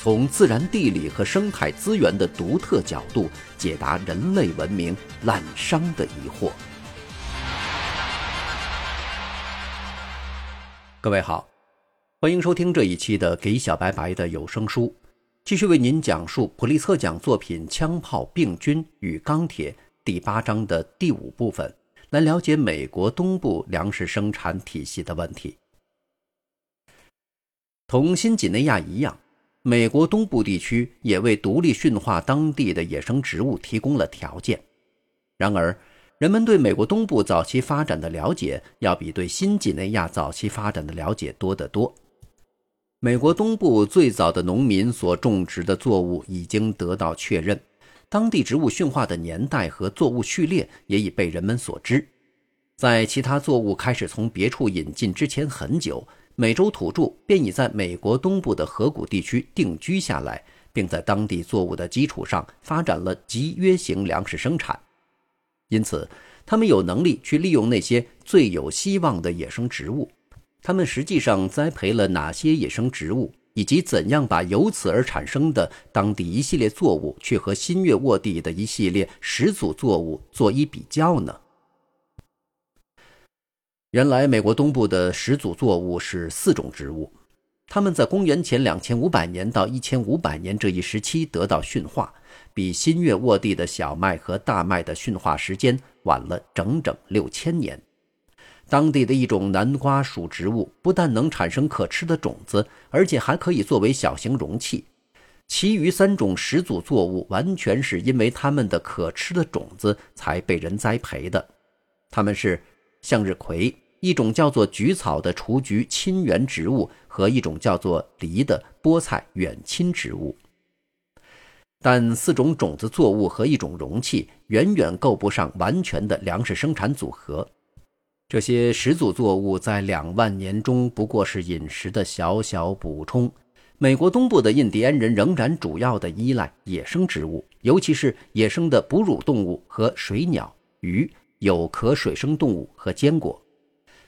从自然地理和生态资源的独特角度解答人类文明滥觞的疑惑。各位好，欢迎收听这一期的《给小白白的有声书》，继续为您讲述普利策奖作品《枪炮、病菌与钢铁》第八章的第五部分，来了解美国东部粮食生产体系的问题。同新几内亚一样。美国东部地区也为独立驯化当地的野生植物提供了条件。然而，人们对美国东部早期发展的了解要比对新几内亚早期发展的了解多得多。美国东部最早的农民所种植的作物已经得到确认，当地植物驯化的年代和作物序列也已被人们所知。在其他作物开始从别处引进之前很久。美洲土著便已在美国东部的河谷地区定居下来，并在当地作物的基础上发展了集约型粮食生产。因此，他们有能力去利用那些最有希望的野生植物。他们实际上栽培了哪些野生植物，以及怎样把由此而产生的当地一系列作物去和新月沃地的一系列始祖作物做一比较呢？原来，美国东部的始祖作物是四种植物，它们在公元前两千五百年到一千五百年这一时期得到驯化，比新月沃地的小麦和大麦的驯化时间晚了整整六千年。当地的一种南瓜属植物不但能产生可吃的种子，而且还可以作为小型容器。其余三种始祖作物完全是因为它们的可吃的种子才被人栽培的，它们是。向日葵，一种叫做菊草的雏菊亲缘植物，和一种叫做梨的菠菜远亲植物。但四种种子作物和一种容器远远够不上完全的粮食生产组合。这些始祖作物在两万年中不过是饮食的小小补充。美国东部的印第安人仍然主要的依赖野生植物，尤其是野生的哺乳动物和水鸟、鱼。有壳水生动物和坚果，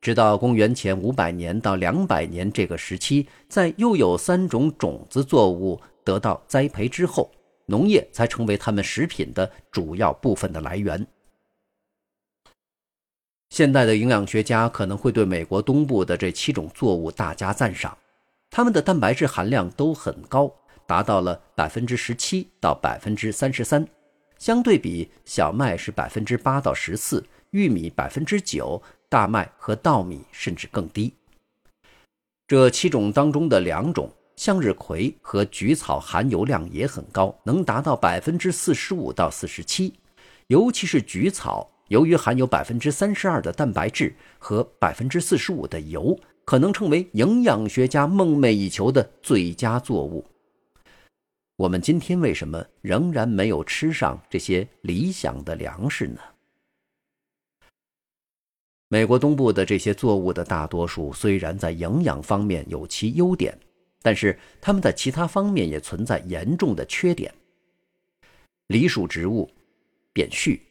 直到公元前五百年到两百年这个时期，在又有三种种子作物得到栽培之后，农业才成为他们食品的主要部分的来源。现代的营养学家可能会对美国东部的这七种作物大加赞赏，它们的蛋白质含量都很高，达到了百分之十七到百分之三十三。相对比，小麦是百分之八到十四，玉米百分之九，大麦和稻米甚至更低。这七种当中的两种向日葵和菊草含油量也很高，能达到百分之四十五到四十七。尤其是菊草，由于含有百分之三十二的蛋白质和百分之四十五的油，可能成为营养学家梦寐以求的最佳作物。我们今天为什么仍然没有吃上这些理想的粮食呢？美国东部的这些作物的大多数虽然在营养方面有其优点，但是它们在其他方面也存在严重的缺点。梨属植物，扁序，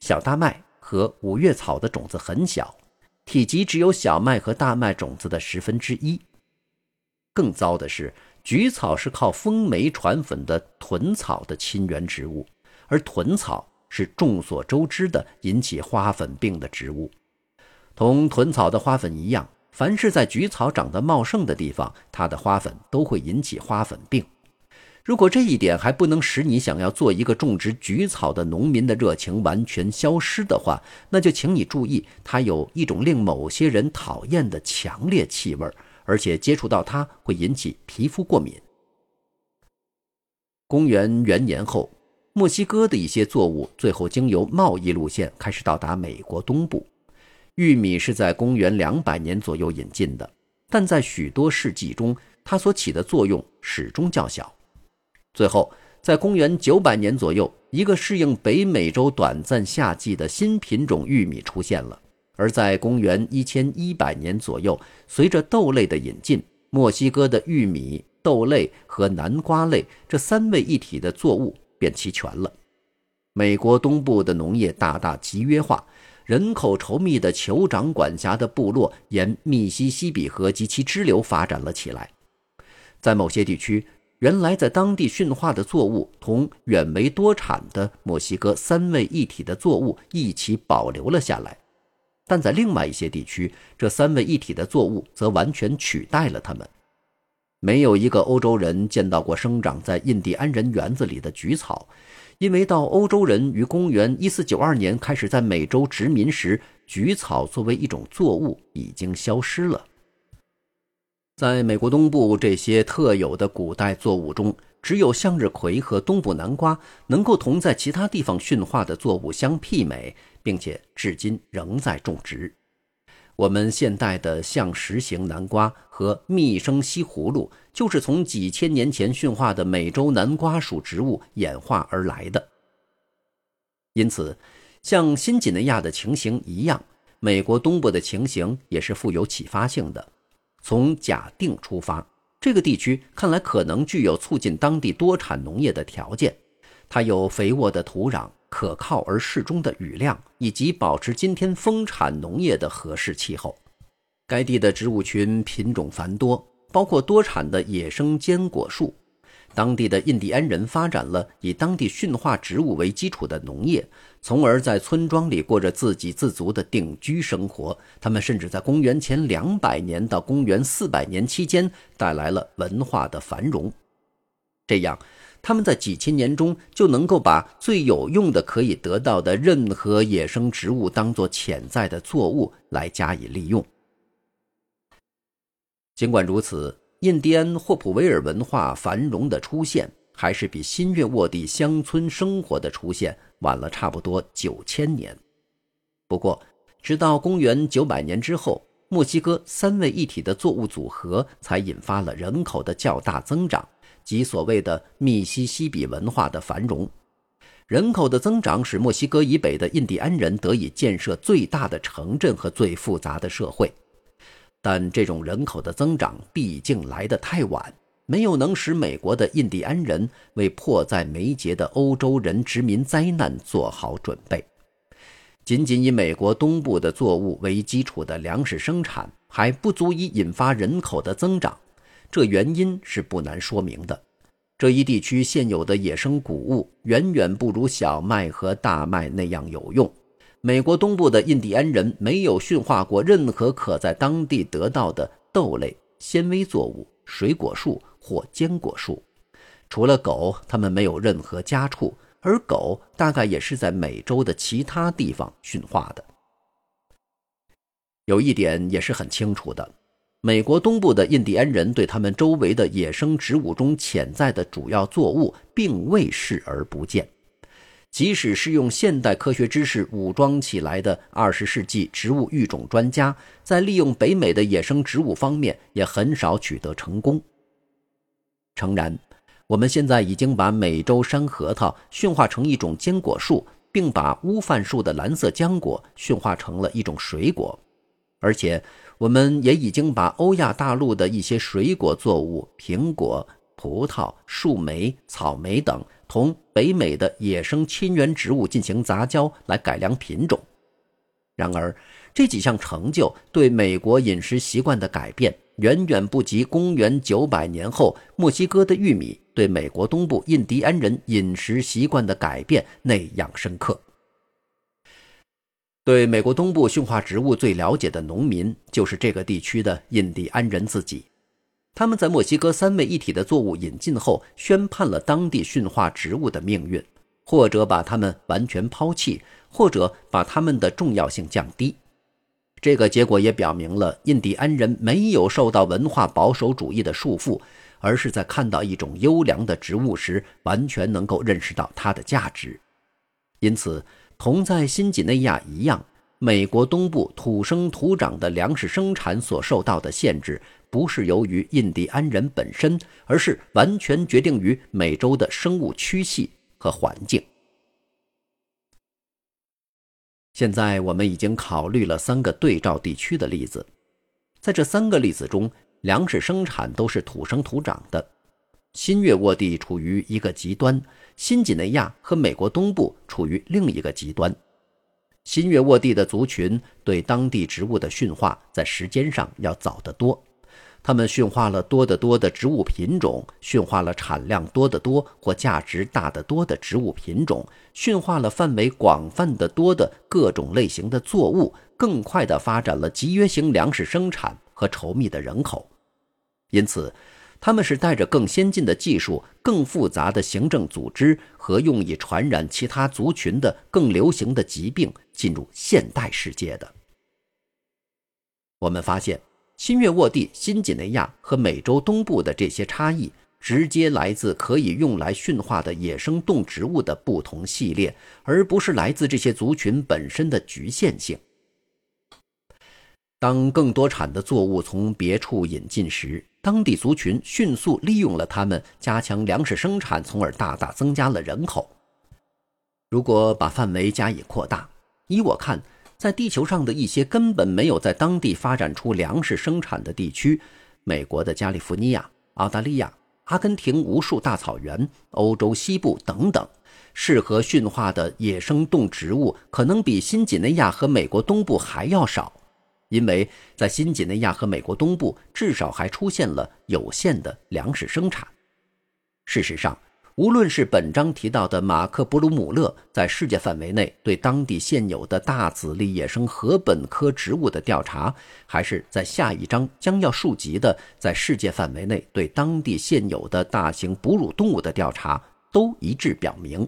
小大麦和五叶草的种子很小，体积只有小麦和大麦种子的十分之一。更糟的是。菊草是靠风媒传粉的豚草的亲缘植物，而豚草是众所周知的引起花粉病的植物。同豚草的花粉一样，凡是在菊草长得茂盛的地方，它的花粉都会引起花粉病。如果这一点还不能使你想要做一个种植菊草的农民的热情完全消失的话，那就请你注意，它有一种令某些人讨厌的强烈气味。而且接触到它会引起皮肤过敏。公元元年后，墨西哥的一些作物最后经由贸易路线开始到达美国东部。玉米是在公元两百年左右引进的，但在许多世纪中，它所起的作用始终较小。最后，在公元九百年左右，一个适应北美洲短暂夏季的新品种玉米出现了；而在公元一千一百年左右，随着豆类的引进，墨西哥的玉米、豆类和南瓜类这三位一体的作物便齐全了。美国东部的农业大大集约化，人口稠密的酋长管辖的部落沿密西西比河及其支流发展了起来。在某些地区，原来在当地驯化的作物同远为多产的墨西哥三位一体的作物一起保留了下来，但在另外一些地区，这三位一体的作物则完全取代了它们。没有一个欧洲人见到过生长在印第安人园子里的菊草。因为到欧洲人于公元一四九二年开始在美洲殖民时，菊草作为一种作物已经消失了。在美国东部这些特有的古代作物中，只有向日葵和东部南瓜能够同在其他地方驯化的作物相媲美，并且至今仍在种植。我们现代的象石型南瓜和蜜生西葫芦，就是从几千年前驯化的美洲南瓜属植物演化而来的。因此，像新几内亚的情形一样，美国东部的情形也是富有启发性的。从假定出发，这个地区看来可能具有促进当地多产农业的条件，它有肥沃的土壤。可靠而适中的雨量，以及保持今天丰产农业的合适气候。该地的植物群品种繁多，包括多产的野生坚果树。当地的印第安人发展了以当地驯化植物为基础的农业，从而在村庄里过着自给自足的定居生活。他们甚至在公元前两百年到公元四百年期间带来了文化的繁荣。这样。他们在几千年中就能够把最有用的可以得到的任何野生植物当做潜在的作物来加以利用。尽管如此，印第安霍普维尔文化繁荣的出现，还是比新月沃地乡村生活的出现晚了差不多九千年。不过，直到公元九百年之后，墨西哥三位一体的作物组合才引发了人口的较大增长。即所谓的密西西比文化的繁荣，人口的增长使墨西哥以北的印第安人得以建设最大的城镇和最复杂的社会。但这种人口的增长毕竟来得太晚，没有能使美国的印第安人为迫在眉睫的欧洲人殖民灾难做好准备。仅仅以美国东部的作物为基础的粮食生产还不足以引发人口的增长。这原因是不难说明的。这一地区现有的野生谷物远远不如小麦和大麦那样有用。美国东部的印第安人没有驯化过任何可在当地得到的豆类、纤维作物、水果树或坚果树。除了狗，他们没有任何家畜，而狗大概也是在美洲的其他地方驯化的。有一点也是很清楚的。美国东部的印第安人对他们周围的野生植物中潜在的主要作物并未视而不见，即使是用现代科学知识武装起来的二十世纪植物育种专家，在利用北美的野生植物方面也很少取得成功。诚然，我们现在已经把美洲山核桃驯化成一种坚果树，并把乌饭树的蓝色浆果驯化成了一种水果，而且。我们也已经把欧亚大陆的一些水果作物，苹果、葡萄、树莓、草莓等，同北美的野生亲缘植物进行杂交来改良品种。然而，这几项成就对美国饮食习惯的改变，远远不及公元九百年后墨西哥的玉米对美国东部印第安人饮食习惯的改变那样深刻。对美国东部驯化植物最了解的农民，就是这个地区的印第安人自己。他们在墨西哥三位一体的作物引进后，宣判了当地驯化植物的命运，或者把它们完全抛弃，或者把它们的重要性降低。这个结果也表明了印第安人没有受到文化保守主义的束缚，而是在看到一种优良的植物时，完全能够认识到它的价值。因此。同在新几内亚一样，美国东部土生土长的粮食生产所受到的限制，不是由于印第安人本身，而是完全决定于美洲的生物区系和环境。现在我们已经考虑了三个对照地区的例子，在这三个例子中，粮食生产都是土生土长的。新月沃地处于一个极端，新几内亚和美国东部处于另一个极端。新月沃地的族群对当地植物的驯化在时间上要早得多。他们驯化了多得多的植物品种，驯化了产量多得多或价值大得多的植物品种，驯化了范围广泛的多的各种类型的作物，更快地发展了集约型粮食生产和稠密的人口。因此，他们是带着更先进的技术、更复杂的行政组织和用以传染其他族群的更流行的疾病进入现代世界的。我们发现。新月沃地、新几内亚和美洲东部的这些差异，直接来自可以用来驯化的野生动植物的不同系列，而不是来自这些族群本身的局限性。当更多产的作物从别处引进时，当地族群迅速利用了它们，加强粮食生产，从而大大增加了人口。如果把范围加以扩大，依我看。在地球上的一些根本没有在当地发展出粮食生产的地区，美国的加利福尼亚、澳大利亚、阿根廷无数大草原、欧洲西部等等，适合驯化的野生动植物可能比新几内亚和美国东部还要少，因为在新几内亚和美国东部至少还出现了有限的粮食生产。事实上。无论是本章提到的马克·布鲁姆勒在世界范围内对当地现有的大籽粒野生禾本科植物的调查，还是在下一章将要述及的在世界范围内对当地现有的大型哺乳动物的调查，都一致表明，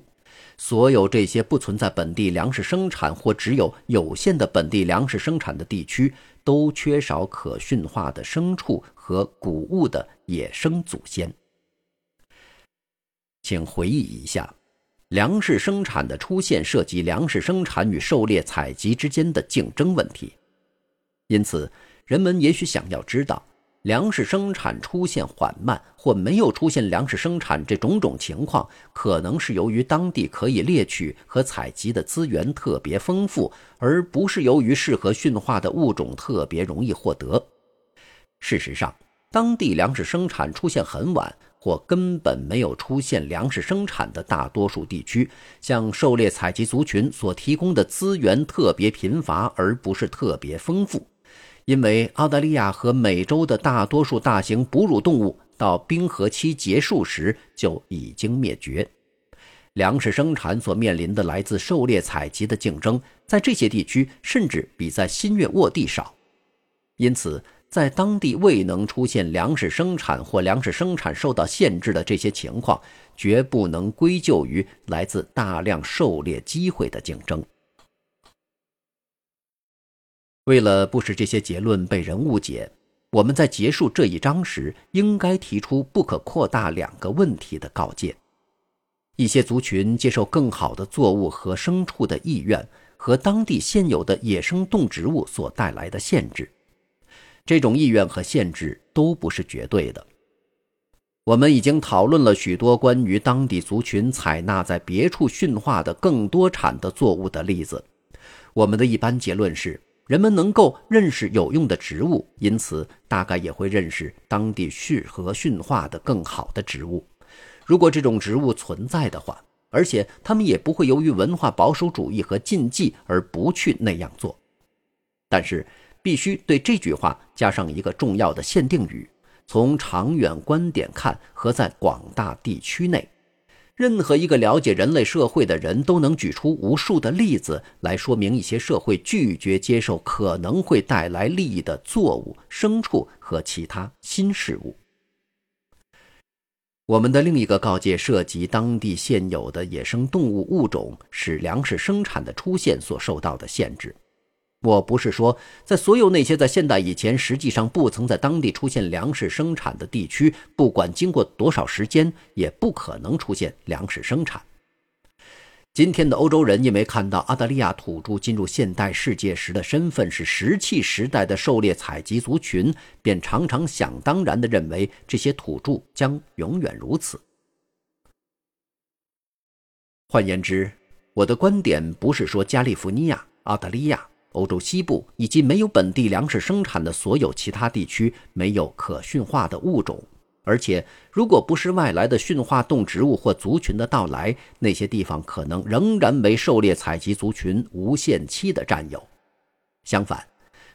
所有这些不存在本地粮食生产或只有有限的本地粮食生产的地区，都缺少可驯化的牲畜和谷物的野生祖先。请回忆一下，粮食生产的出现涉及粮食生产与狩猎采集之间的竞争问题，因此，人们也许想要知道，粮食生产出现缓慢或没有出现粮食生产这种种情况，可能是由于当地可以猎取和采集的资源特别丰富，而不是由于适合驯化的物种特别容易获得。事实上，当地粮食生产出现很晚。或根本没有出现粮食生产的大多数地区，向狩猎采集族群所提供的资源特别贫乏，而不是特别丰富。因为澳大利亚和美洲的大多数大型哺乳动物到冰河期结束时就已经灭绝，粮食生产所面临的来自狩猎采集的竞争，在这些地区甚至比在新月沃地少。因此。在当地未能出现粮食生产或粮食生产受到限制的这些情况，绝不能归咎于来自大量狩猎机会的竞争。为了不使这些结论被人误解，我们在结束这一章时应该提出不可扩大两个问题的告诫：一些族群接受更好的作物和牲畜的意愿，和当地现有的野生动植物所带来的限制。这种意愿和限制都不是绝对的。我们已经讨论了许多关于当地族群采纳在别处驯化的更多产的作物的例子。我们的一般结论是，人们能够认识有用的植物，因此大概也会认识当地适合驯化的更好的植物。如果这种植物存在的话，而且他们也不会由于文化保守主义和禁忌而不去那样做。但是。必须对这句话加上一个重要的限定语：从长远观点看和在广大地区内，任何一个了解人类社会的人都能举出无数的例子来说明一些社会拒绝接受可能会带来利益的作物、牲畜和其他新事物。我们的另一个告诫涉及当地现有的野生动物物种使粮食生产的出现所受到的限制。我不是说，在所有那些在现代以前实际上不曾在当地出现粮食生产的地区，不管经过多少时间，也不可能出现粮食生产。今天的欧洲人因为看到澳大利亚土著进入现代世界时的身份是石器时代的狩猎采集族群，便常常想当然地认为这些土著将永远如此。换言之，我的观点不是说加利福尼亚、澳大利亚、欧洲西部以及没有本地粮食生产的所有其他地区没有可驯化的物种。而且，如果不是外来的驯化动植物或族群的到来，那些地方可能仍然为狩猎采集族群无限期的占有。相反，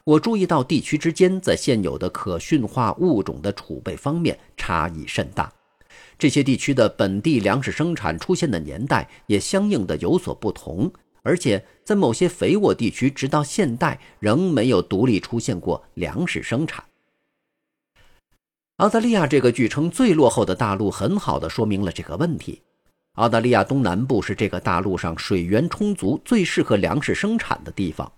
我注意到地区之间在现有的可驯化物种的储备方面差异甚大，这些地区的本地粮食生产出现的年代也相应的有所不同。而且，在某些肥沃地区，直到现代仍没有独立出现过粮食生产。澳大利亚这个据称最落后的大陆，很好的说明了这个问题。澳大利亚东南部是这个大陆上水源充足、最适合粮食生产的地方。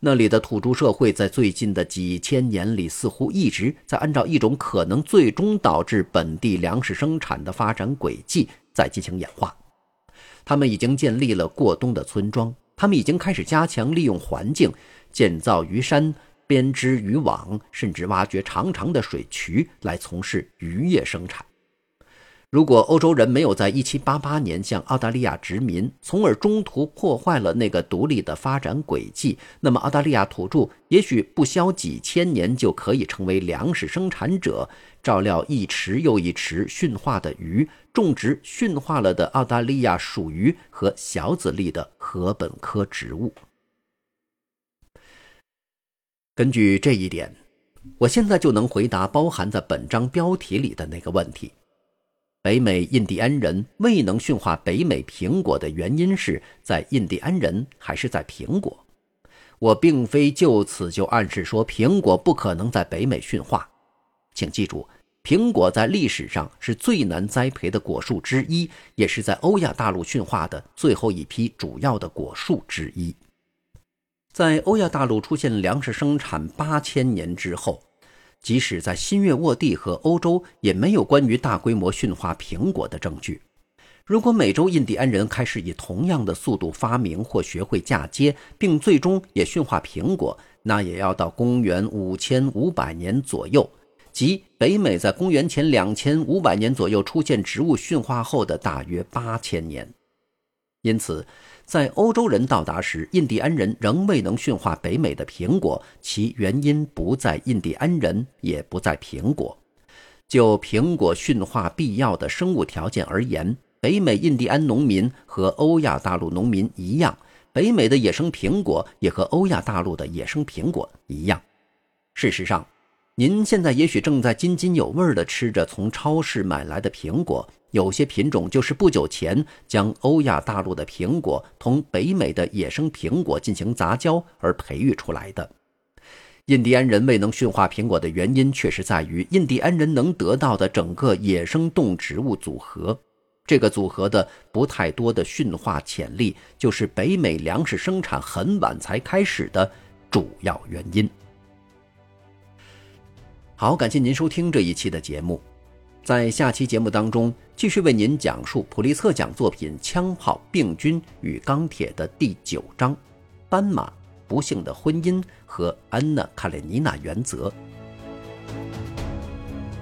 那里的土著社会在最近的几千年里，似乎一直在按照一种可能最终导致本地粮食生产的发展轨迹在进行演化。他们已经建立了过冬的村庄，他们已经开始加强利用环境，建造鱼山。编织渔网，甚至挖掘长长的水渠来从事渔业生产。如果欧洲人没有在1788年向澳大利亚殖民，从而中途破坏了那个独立的发展轨迹，那么澳大利亚土著也许不消几千年就可以成为粮食生产者，照料一池又一池驯化的鱼，种植驯化了的澳大利亚鼠鱼和小籽粒的禾本科植物。根据这一点，我现在就能回答包含在本章标题里的那个问题：北美印第安人未能驯化北美苹果的原因是在印第安人还是在苹果？我并非就此就暗示说苹果不可能在北美驯化。请记住，苹果在历史上是最难栽培的果树之一，也是在欧亚大陆驯化的最后一批主要的果树之一。在欧亚大陆出现粮食生产八千年之后，即使在新月沃地和欧洲，也没有关于大规模驯化苹果的证据。如果美洲印第安人开始以同样的速度发明或学会嫁接，并最终也驯化苹果，那也要到公元五千五百年左右，即北美在公元前两千五百年左右出现植物驯化后的大约八千年。因此。在欧洲人到达时，印第安人仍未能驯化北美的苹果，其原因不在印第安人，也不在苹果。就苹果驯化必要的生物条件而言，北美印第安农民和欧亚大陆农民一样，北美的野生苹果也和欧亚大陆的野生苹果一样。事实上，您现在也许正在津津有味地吃着从超市买来的苹果。有些品种就是不久前将欧亚大陆的苹果同北美的野生苹果进行杂交而培育出来的。印第安人未能驯化苹果的原因，确实在于印第安人能得到的整个野生动植物组合。这个组合的不太多的驯化潜力，就是北美粮食生产很晚才开始的主要原因。好，感谢您收听这一期的节目。在下期节目当中，继续为您讲述普利策奖作品《枪炮、病菌与钢铁》的第九章《斑马不幸的婚姻和安娜·卡列尼娜原则》。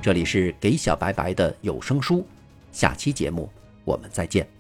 这里是给小白白的有声书，下期节目我们再见。